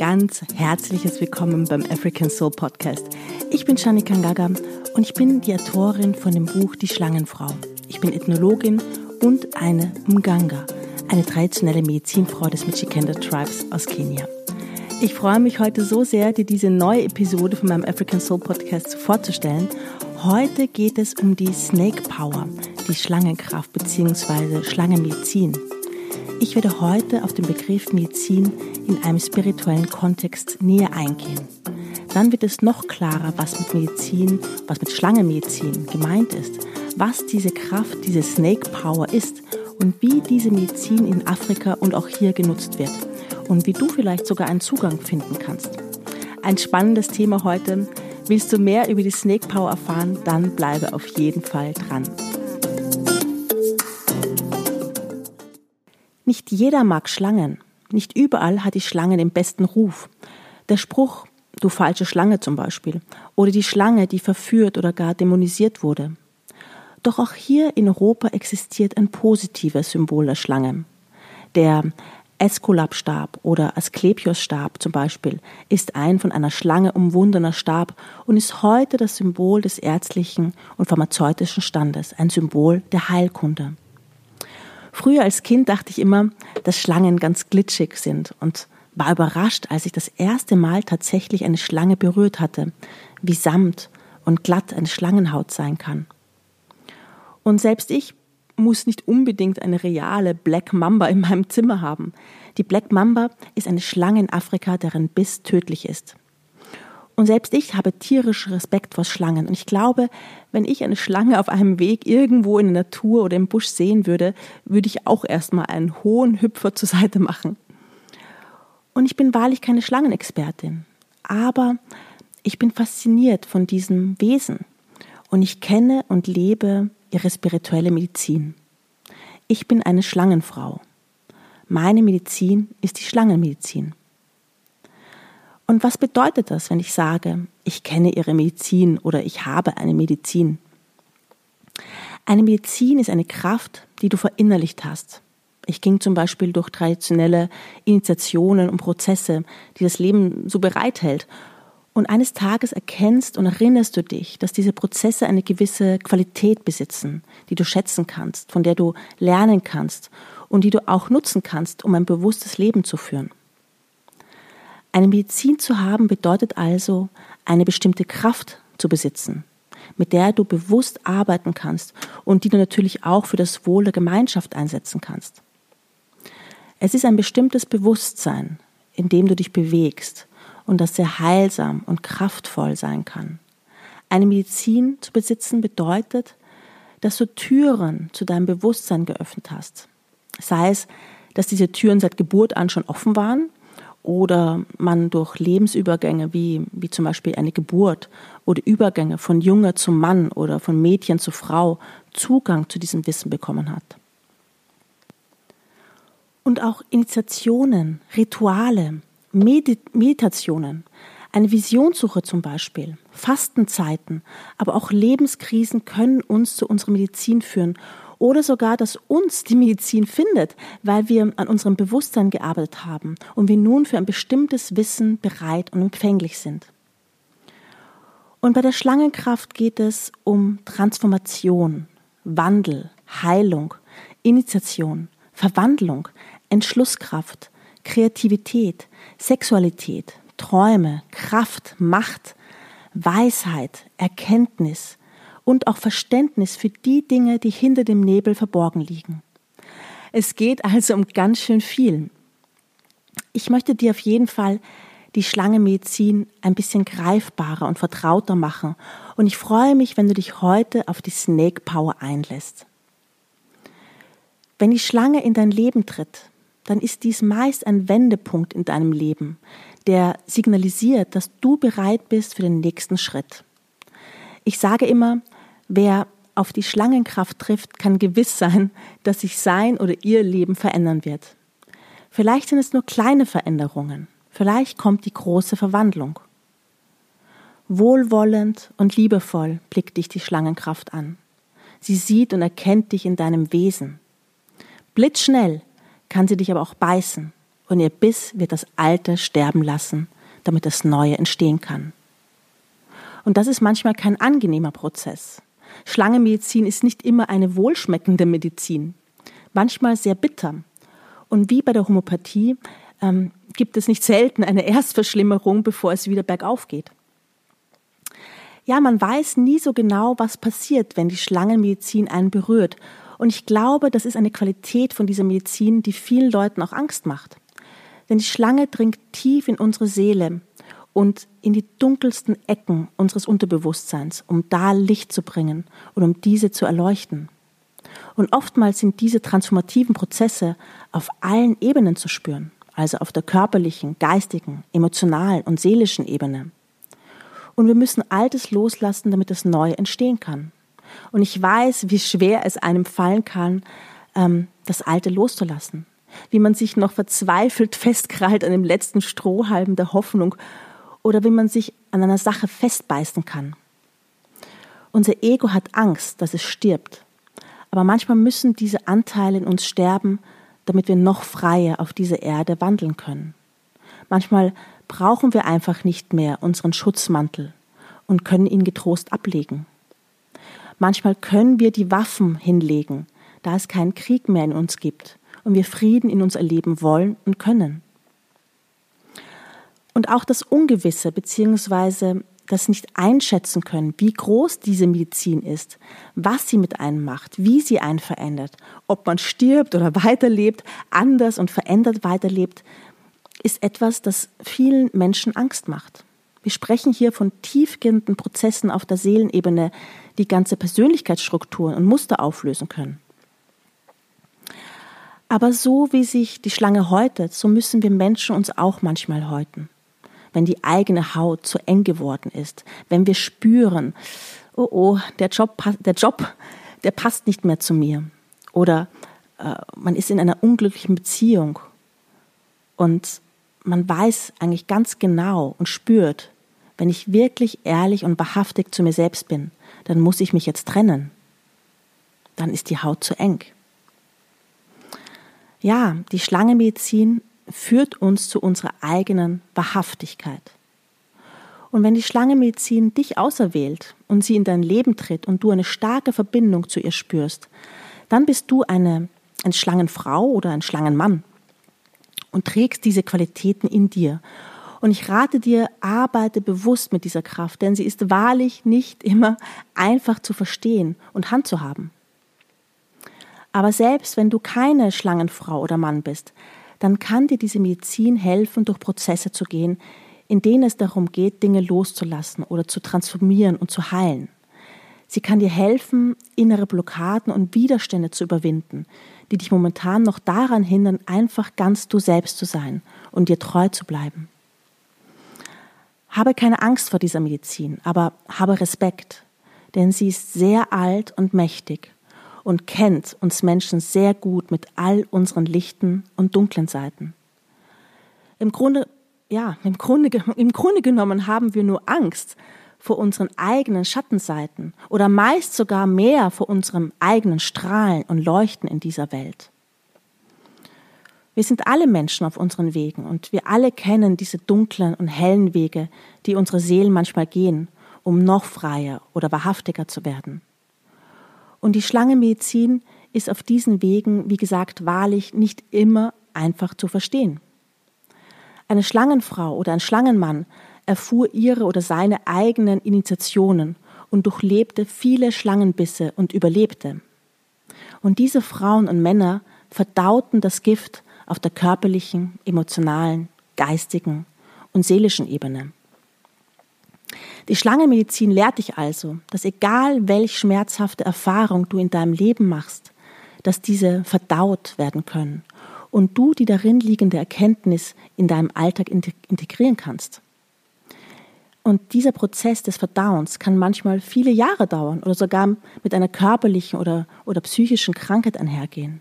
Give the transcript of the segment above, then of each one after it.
Ganz herzliches Willkommen beim African Soul Podcast. Ich bin Shani Kangaga und ich bin die Autorin von dem Buch Die Schlangenfrau. Ich bin Ethnologin und eine Mganga, eine traditionelle Medizinfrau des Michikenda Tribes aus Kenia. Ich freue mich heute so sehr, dir diese neue Episode von meinem African Soul Podcast vorzustellen. Heute geht es um die Snake Power, die Schlangenkraft bzw. Schlangenmedizin. Ich werde heute auf den Begriff Medizin in einem spirituellen Kontext näher eingehen. Dann wird es noch klarer, was mit Medizin, was mit Schlangenmedizin gemeint ist, was diese Kraft, diese Snake Power ist und wie diese Medizin in Afrika und auch hier genutzt wird und wie du vielleicht sogar einen Zugang finden kannst. Ein spannendes Thema heute. Willst du mehr über die Snake Power erfahren, dann bleibe auf jeden Fall dran. Nicht jeder mag Schlangen. Nicht überall hat die Schlange den besten Ruf. Der Spruch, du falsche Schlange zum Beispiel, oder die Schlange, die verführt oder gar dämonisiert wurde. Doch auch hier in Europa existiert ein positives Symbol der Schlange. Der Esculap-Stab oder Asklepios-Stab zum Beispiel ist ein von einer Schlange umwundener Stab und ist heute das Symbol des ärztlichen und pharmazeutischen Standes, ein Symbol der Heilkunde. Früher als Kind dachte ich immer, dass Schlangen ganz glitschig sind und war überrascht, als ich das erste Mal tatsächlich eine Schlange berührt hatte, wie samt und glatt eine Schlangenhaut sein kann. Und selbst ich muss nicht unbedingt eine reale Black Mamba in meinem Zimmer haben. Die Black Mamba ist eine Schlange in Afrika, deren Biss tödlich ist. Und selbst ich habe tierisch Respekt vor Schlangen. Und ich glaube, wenn ich eine Schlange auf einem Weg irgendwo in der Natur oder im Busch sehen würde, würde ich auch erstmal einen hohen Hüpfer zur Seite machen. Und ich bin wahrlich keine Schlangenexpertin. Aber ich bin fasziniert von diesem Wesen. Und ich kenne und lebe ihre spirituelle Medizin. Ich bin eine Schlangenfrau. Meine Medizin ist die Schlangenmedizin. Und was bedeutet das, wenn ich sage, ich kenne ihre Medizin oder ich habe eine Medizin? Eine Medizin ist eine Kraft, die du verinnerlicht hast. Ich ging zum Beispiel durch traditionelle Initiationen und Prozesse, die das Leben so bereithält und eines Tages erkennst und erinnerst du dich, dass diese Prozesse eine gewisse Qualität besitzen, die du schätzen kannst, von der du lernen kannst und die du auch nutzen kannst, um ein bewusstes Leben zu führen. Eine Medizin zu haben bedeutet also, eine bestimmte Kraft zu besitzen, mit der du bewusst arbeiten kannst und die du natürlich auch für das Wohl der Gemeinschaft einsetzen kannst. Es ist ein bestimmtes Bewusstsein, in dem du dich bewegst, und das sehr heilsam und kraftvoll sein kann. Eine Medizin zu besitzen bedeutet, dass du Türen zu deinem Bewusstsein geöffnet hast. Sei es, dass diese Türen seit Geburt an schon offen waren oder man durch Lebensübergänge wie, wie zum Beispiel eine Geburt oder Übergänge von Junge zu Mann oder von Mädchen zu Frau Zugang zu diesem Wissen bekommen hat. Und auch Initiationen, Rituale, Meditationen, eine Visionssuche zum Beispiel, Fastenzeiten, aber auch Lebenskrisen können uns zu unserer Medizin führen oder sogar, dass uns die Medizin findet, weil wir an unserem Bewusstsein gearbeitet haben und wir nun für ein bestimmtes Wissen bereit und empfänglich sind. Und bei der Schlangenkraft geht es um Transformation, Wandel, Heilung, Initiation, Verwandlung, Entschlusskraft, Kreativität, Sexualität, Träume, Kraft, Macht, Weisheit, Erkenntnis und auch Verständnis für die Dinge, die hinter dem Nebel verborgen liegen. Es geht also um ganz schön viel. Ich möchte dir auf jeden Fall die Schlangenmedizin ein bisschen greifbarer und vertrauter machen und ich freue mich, wenn du dich heute auf die Snake Power einlässt. Wenn die Schlange in dein Leben tritt, dann ist dies meist ein Wendepunkt in deinem Leben, der signalisiert, dass du bereit bist für den nächsten Schritt. Ich sage immer, wer auf die Schlangenkraft trifft, kann gewiss sein, dass sich sein oder ihr Leben verändern wird. Vielleicht sind es nur kleine Veränderungen, vielleicht kommt die große Verwandlung. Wohlwollend und liebevoll blickt dich die Schlangenkraft an. Sie sieht und erkennt dich in deinem Wesen. Blitzschnell kann sie dich aber auch beißen und ihr Biss wird das Alte sterben lassen, damit das Neue entstehen kann. Und das ist manchmal kein angenehmer Prozess. Schlangenmedizin ist nicht immer eine wohlschmeckende Medizin, manchmal sehr bitter. Und wie bei der Homöopathie ähm, gibt es nicht selten eine Erstverschlimmerung, bevor es wieder bergauf geht. Ja, man weiß nie so genau, was passiert, wenn die Schlangenmedizin einen berührt. Und ich glaube, das ist eine Qualität von dieser Medizin, die vielen Leuten auch Angst macht. Denn die Schlange dringt tief in unsere Seele und in die dunkelsten Ecken unseres Unterbewusstseins, um da Licht zu bringen und um diese zu erleuchten. Und oftmals sind diese transformativen Prozesse auf allen Ebenen zu spüren, also auf der körperlichen, geistigen, emotionalen und seelischen Ebene. Und wir müssen Altes loslassen, damit das Neue entstehen kann. Und ich weiß, wie schwer es einem fallen kann, ähm, das Alte loszulassen. Wie man sich noch verzweifelt festkrallt an dem letzten Strohhalm der Hoffnung oder wie man sich an einer Sache festbeißen kann. Unser Ego hat Angst, dass es stirbt. Aber manchmal müssen diese Anteile in uns sterben, damit wir noch freier auf dieser Erde wandeln können. Manchmal brauchen wir einfach nicht mehr unseren Schutzmantel und können ihn getrost ablegen. Manchmal können wir die Waffen hinlegen, da es keinen Krieg mehr in uns gibt und wir Frieden in uns erleben wollen und können. Und auch das Ungewisse bzw. das nicht einschätzen können, wie groß diese Medizin ist, was sie mit einem macht, wie sie einen verändert, ob man stirbt oder weiterlebt, anders und verändert weiterlebt, ist etwas, das vielen Menschen Angst macht. Wir sprechen hier von tiefgehenden Prozessen auf der Seelenebene, die ganze Persönlichkeitsstrukturen und Muster auflösen können. Aber so wie sich die Schlange häutet, so müssen wir Menschen uns auch manchmal häuten wenn die eigene Haut zu eng geworden ist, wenn wir spüren, oh oh, der Job, der Job, der passt nicht mehr zu mir. Oder äh, man ist in einer unglücklichen Beziehung und man weiß eigentlich ganz genau und spürt, wenn ich wirklich ehrlich und wahrhaftig zu mir selbst bin, dann muss ich mich jetzt trennen. Dann ist die Haut zu eng. Ja, die Schlangenmedizin führt uns zu unserer eigenen Wahrhaftigkeit. Und wenn die Schlangenmedizin dich auserwählt und sie in dein Leben tritt und du eine starke Verbindung zu ihr spürst, dann bist du eine, eine Schlangenfrau oder ein Schlangenmann und trägst diese Qualitäten in dir. Und ich rate dir, arbeite bewusst mit dieser Kraft, denn sie ist wahrlich nicht immer einfach zu verstehen und handzuhaben. Aber selbst wenn du keine Schlangenfrau oder Mann bist, dann kann dir diese Medizin helfen, durch Prozesse zu gehen, in denen es darum geht, Dinge loszulassen oder zu transformieren und zu heilen. Sie kann dir helfen, innere Blockaden und Widerstände zu überwinden, die dich momentan noch daran hindern, einfach ganz du selbst zu sein und dir treu zu bleiben. Habe keine Angst vor dieser Medizin, aber habe Respekt, denn sie ist sehr alt und mächtig und kennt uns Menschen sehr gut mit all unseren lichten und dunklen Seiten. Im Grunde, ja, im Grunde, im Grunde genommen haben wir nur Angst vor unseren eigenen Schattenseiten oder meist sogar mehr vor unserem eigenen Strahlen und Leuchten in dieser Welt. Wir sind alle Menschen auf unseren Wegen und wir alle kennen diese dunklen und hellen Wege, die unsere Seelen manchmal gehen, um noch freier oder wahrhaftiger zu werden. Und die Schlangenmedizin ist auf diesen Wegen, wie gesagt, wahrlich nicht immer einfach zu verstehen. Eine Schlangenfrau oder ein Schlangenmann erfuhr ihre oder seine eigenen Initiationen und durchlebte viele Schlangenbisse und überlebte. Und diese Frauen und Männer verdauten das Gift auf der körperlichen, emotionalen, geistigen und seelischen Ebene. Die Schlangenmedizin lehrt dich also, dass egal welch schmerzhafte Erfahrung du in deinem Leben machst, dass diese verdaut werden können und du die darin liegende Erkenntnis in deinem Alltag integrieren kannst. Und dieser Prozess des Verdauens kann manchmal viele Jahre dauern oder sogar mit einer körperlichen oder, oder psychischen Krankheit einhergehen.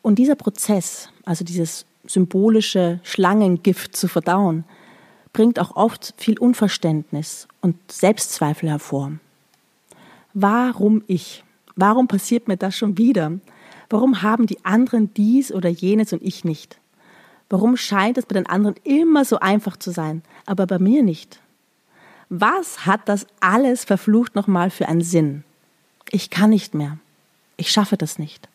Und dieser Prozess, also dieses symbolische Schlangengift zu verdauen, bringt auch oft viel Unverständnis und Selbstzweifel hervor. Warum ich? Warum passiert mir das schon wieder? Warum haben die anderen dies oder jenes und ich nicht? Warum scheint es bei den anderen immer so einfach zu sein, aber bei mir nicht? Was hat das alles verflucht nochmal für einen Sinn? Ich kann nicht mehr. Ich schaffe das nicht.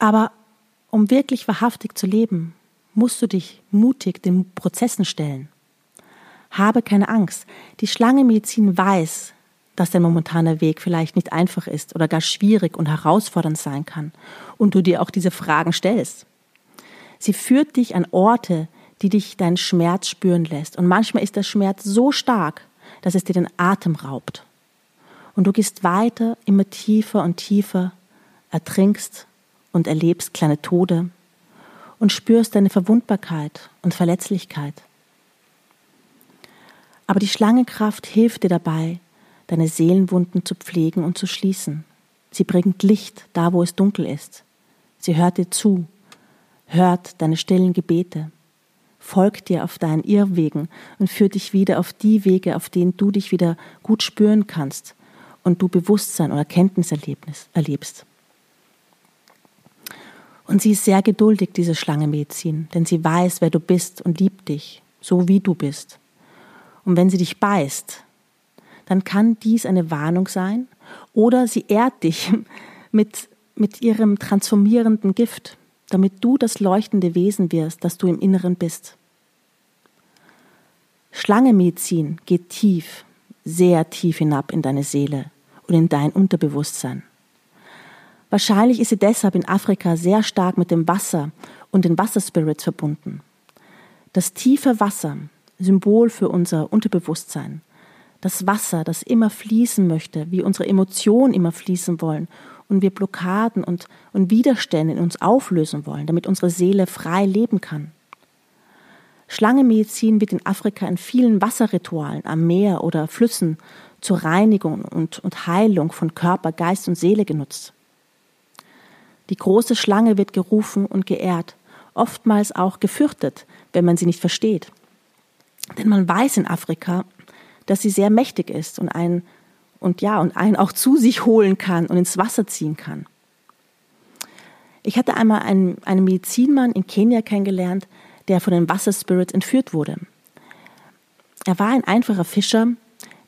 Aber um wirklich wahrhaftig zu leben, musst du dich mutig den Prozessen stellen. Habe keine Angst. Die Schlangenmedizin weiß, dass dein momentaner Weg vielleicht nicht einfach ist oder gar schwierig und herausfordernd sein kann und du dir auch diese Fragen stellst. Sie führt dich an Orte, die dich deinen Schmerz spüren lässt. Und manchmal ist der Schmerz so stark, dass es dir den Atem raubt. Und du gehst weiter, immer tiefer und tiefer, ertrinkst und erlebst kleine Tode und spürst deine Verwundbarkeit und Verletzlichkeit. Aber die Schlangenkraft hilft dir dabei, deine Seelenwunden zu pflegen und zu schließen. Sie bringt Licht da, wo es dunkel ist. Sie hört dir zu, hört deine stillen Gebete, folgt dir auf deinen Irrwegen und führt dich wieder auf die Wege, auf denen du dich wieder gut spüren kannst und du Bewusstsein oder Erkenntnis erlebst. Und sie ist sehr geduldig, diese Schlange Medizin, denn sie weiß, wer du bist und liebt dich, so wie du bist. Und wenn sie dich beißt, dann kann dies eine Warnung sein oder sie ehrt dich mit, mit ihrem transformierenden Gift, damit du das leuchtende Wesen wirst, das du im Inneren bist. Schlangenmedizin geht tief, sehr tief hinab in deine Seele und in dein Unterbewusstsein. Wahrscheinlich ist sie deshalb in Afrika sehr stark mit dem Wasser und den Wasserspirits verbunden. Das tiefe Wasser, Symbol für unser Unterbewusstsein. Das Wasser, das immer fließen möchte, wie unsere Emotionen immer fließen wollen und wir Blockaden und, und Widerstände in uns auflösen wollen, damit unsere Seele frei leben kann. Schlangenmedizin wird in Afrika in vielen Wasserritualen am Meer oder Flüssen zur Reinigung und, und Heilung von Körper, Geist und Seele genutzt. Die große Schlange wird gerufen und geehrt, oftmals auch gefürchtet, wenn man sie nicht versteht. Denn man weiß in Afrika, dass sie sehr mächtig ist und einen und ja und einen auch zu sich holen kann und ins Wasser ziehen kann. Ich hatte einmal einen, einen Medizinmann in Kenia kennengelernt, der von den Wasserspirits entführt wurde. Er war ein einfacher Fischer,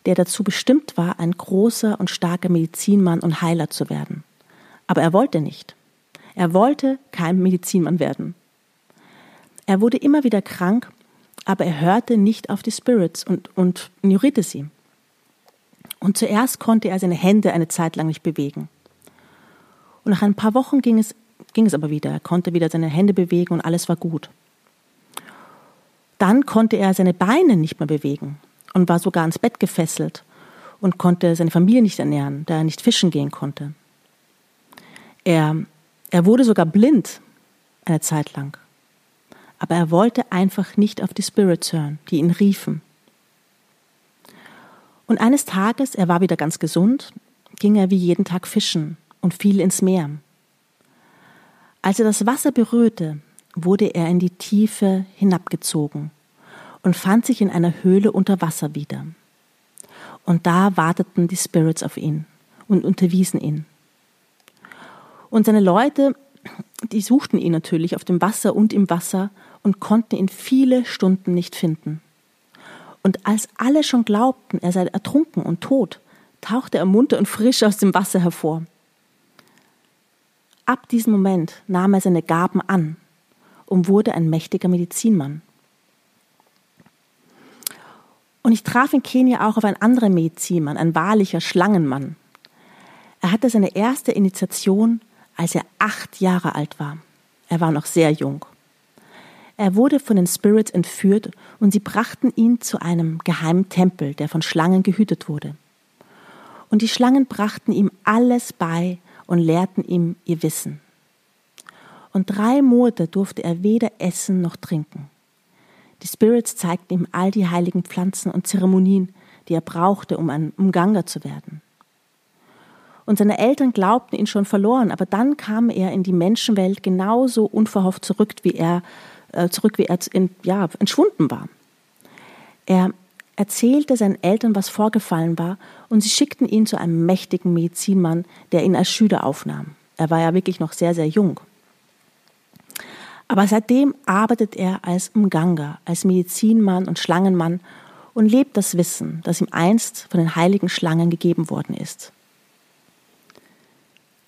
der dazu bestimmt war, ein großer und starker Medizinmann und Heiler zu werden. Aber er wollte nicht. Er wollte kein Medizinmann werden. Er wurde immer wieder krank, aber er hörte nicht auf die Spirits und, und ignorierte sie. Und zuerst konnte er seine Hände eine Zeit lang nicht bewegen. Und nach ein paar Wochen ging es, ging es aber wieder. Er konnte wieder seine Hände bewegen und alles war gut. Dann konnte er seine Beine nicht mehr bewegen und war sogar ans Bett gefesselt und konnte seine Familie nicht ernähren, da er nicht fischen gehen konnte. Er er wurde sogar blind eine Zeit lang. Aber er wollte einfach nicht auf die Spirits hören, die ihn riefen. Und eines Tages, er war wieder ganz gesund, ging er wie jeden Tag fischen und fiel ins Meer. Als er das Wasser berührte, wurde er in die Tiefe hinabgezogen und fand sich in einer Höhle unter Wasser wieder. Und da warteten die Spirits auf ihn und unterwiesen ihn. Und seine Leute, die suchten ihn natürlich auf dem Wasser und im Wasser und konnten ihn viele Stunden nicht finden. Und als alle schon glaubten, er sei ertrunken und tot, tauchte er munter und frisch aus dem Wasser hervor. Ab diesem Moment nahm er seine Gaben an und wurde ein mächtiger Medizinmann. Und ich traf in Kenia auch auf einen anderen Medizinmann, ein wahrlicher Schlangenmann. Er hatte seine erste Initiation als er acht Jahre alt war. Er war noch sehr jung. Er wurde von den Spirits entführt und sie brachten ihn zu einem geheimen Tempel, der von Schlangen gehütet wurde. Und die Schlangen brachten ihm alles bei und lehrten ihm ihr Wissen. Und drei Monate durfte er weder essen noch trinken. Die Spirits zeigten ihm all die heiligen Pflanzen und Zeremonien, die er brauchte, um ein Umganger zu werden. Und seine Eltern glaubten ihn schon verloren, aber dann kam er in die Menschenwelt genauso unverhofft zurück, wie er, äh, zurück, wie er in, ja, entschwunden war. Er erzählte seinen Eltern, was vorgefallen war, und sie schickten ihn zu einem mächtigen Medizinmann, der ihn als Schüler aufnahm. Er war ja wirklich noch sehr, sehr jung. Aber seitdem arbeitet er als Mganga, als Medizinmann und Schlangenmann und lebt das Wissen, das ihm einst von den heiligen Schlangen gegeben worden ist.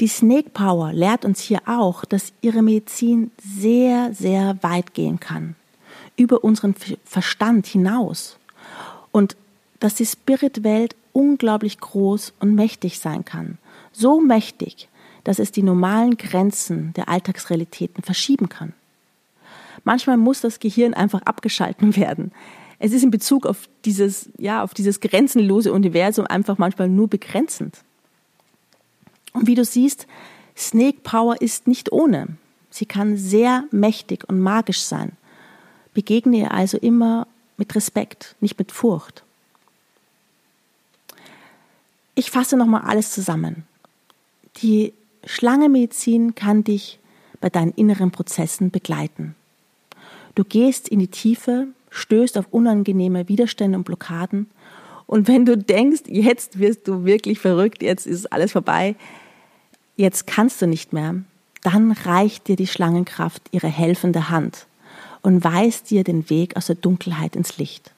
Die Snake Power lehrt uns hier auch, dass ihre Medizin sehr, sehr weit gehen kann, über unseren Verstand hinaus und dass die Spiritwelt unglaublich groß und mächtig sein kann. So mächtig, dass es die normalen Grenzen der Alltagsrealitäten verschieben kann. Manchmal muss das Gehirn einfach abgeschalten werden. Es ist in Bezug auf dieses, ja, auf dieses grenzenlose Universum einfach manchmal nur begrenzend. Und wie du siehst, Snake Power ist nicht ohne. Sie kann sehr mächtig und magisch sein. Begegne ihr also immer mit Respekt, nicht mit Furcht. Ich fasse nochmal alles zusammen. Die Schlangenmedizin kann dich bei deinen inneren Prozessen begleiten. Du gehst in die Tiefe, stößt auf unangenehme Widerstände und Blockaden. Und wenn du denkst, jetzt wirst du wirklich verrückt, jetzt ist alles vorbei, jetzt kannst du nicht mehr, dann reicht dir die Schlangenkraft ihre helfende Hand und weist dir den Weg aus der Dunkelheit ins Licht.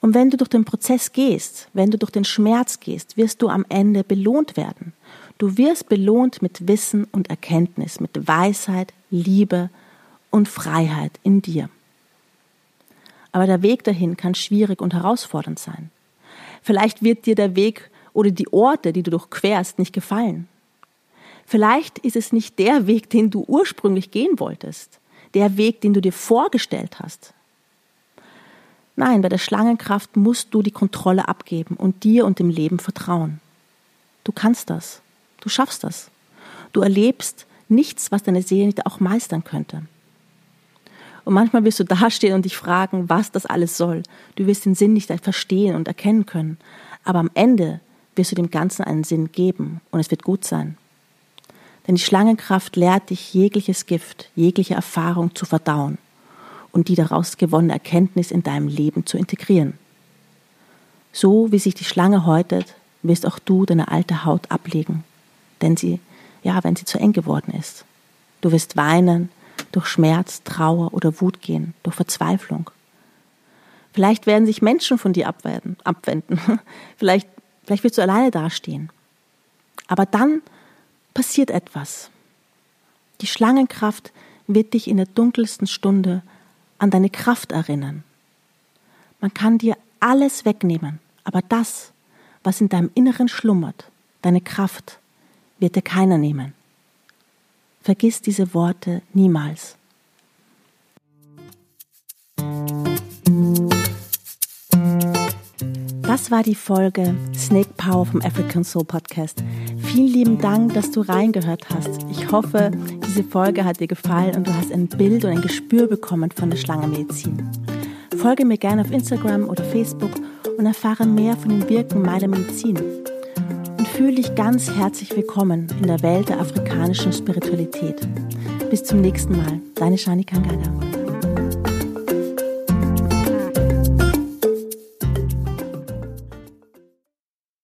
Und wenn du durch den Prozess gehst, wenn du durch den Schmerz gehst, wirst du am Ende belohnt werden. Du wirst belohnt mit Wissen und Erkenntnis, mit Weisheit, Liebe und Freiheit in dir. Aber der Weg dahin kann schwierig und herausfordernd sein. Vielleicht wird dir der Weg oder die Orte, die du durchquerst, nicht gefallen. Vielleicht ist es nicht der Weg, den du ursprünglich gehen wolltest, der Weg, den du dir vorgestellt hast. Nein, bei der Schlangenkraft musst du die Kontrolle abgeben und dir und dem Leben vertrauen. Du kannst das. Du schaffst das. Du erlebst nichts, was deine Seele nicht auch meistern könnte. Und manchmal wirst du dastehen und dich fragen, was das alles soll. Du wirst den Sinn nicht verstehen und erkennen können. Aber am Ende wirst du dem Ganzen einen Sinn geben und es wird gut sein. Denn die Schlangenkraft lehrt dich, jegliches Gift, jegliche Erfahrung zu verdauen und die daraus gewonnene Erkenntnis in deinem Leben zu integrieren. So wie sich die Schlange häutet, wirst auch du deine alte Haut ablegen, denn sie, ja, wenn sie zu eng geworden ist. Du wirst weinen, durch Schmerz, Trauer oder Wut gehen, durch Verzweiflung. Vielleicht werden sich Menschen von dir abwenden, vielleicht, vielleicht wirst du alleine dastehen. Aber dann passiert etwas. Die Schlangenkraft wird dich in der dunkelsten Stunde an deine Kraft erinnern. Man kann dir alles wegnehmen, aber das, was in deinem Inneren schlummert, deine Kraft, wird dir keiner nehmen. Vergiss diese Worte niemals. Das war die Folge Snake Power vom African Soul Podcast. Vielen lieben Dank, dass du reingehört hast. Ich hoffe, diese Folge hat dir gefallen und du hast ein Bild und ein Gespür bekommen von der Schlangenmedizin. Folge mir gerne auf Instagram oder Facebook und erfahre mehr von dem Wirken meiner Medizin. Und fühle dich ganz herzlich willkommen in der Welt der afrikanischen Spiritualität. Bis zum nächsten Mal. Deine Shani Kangaga.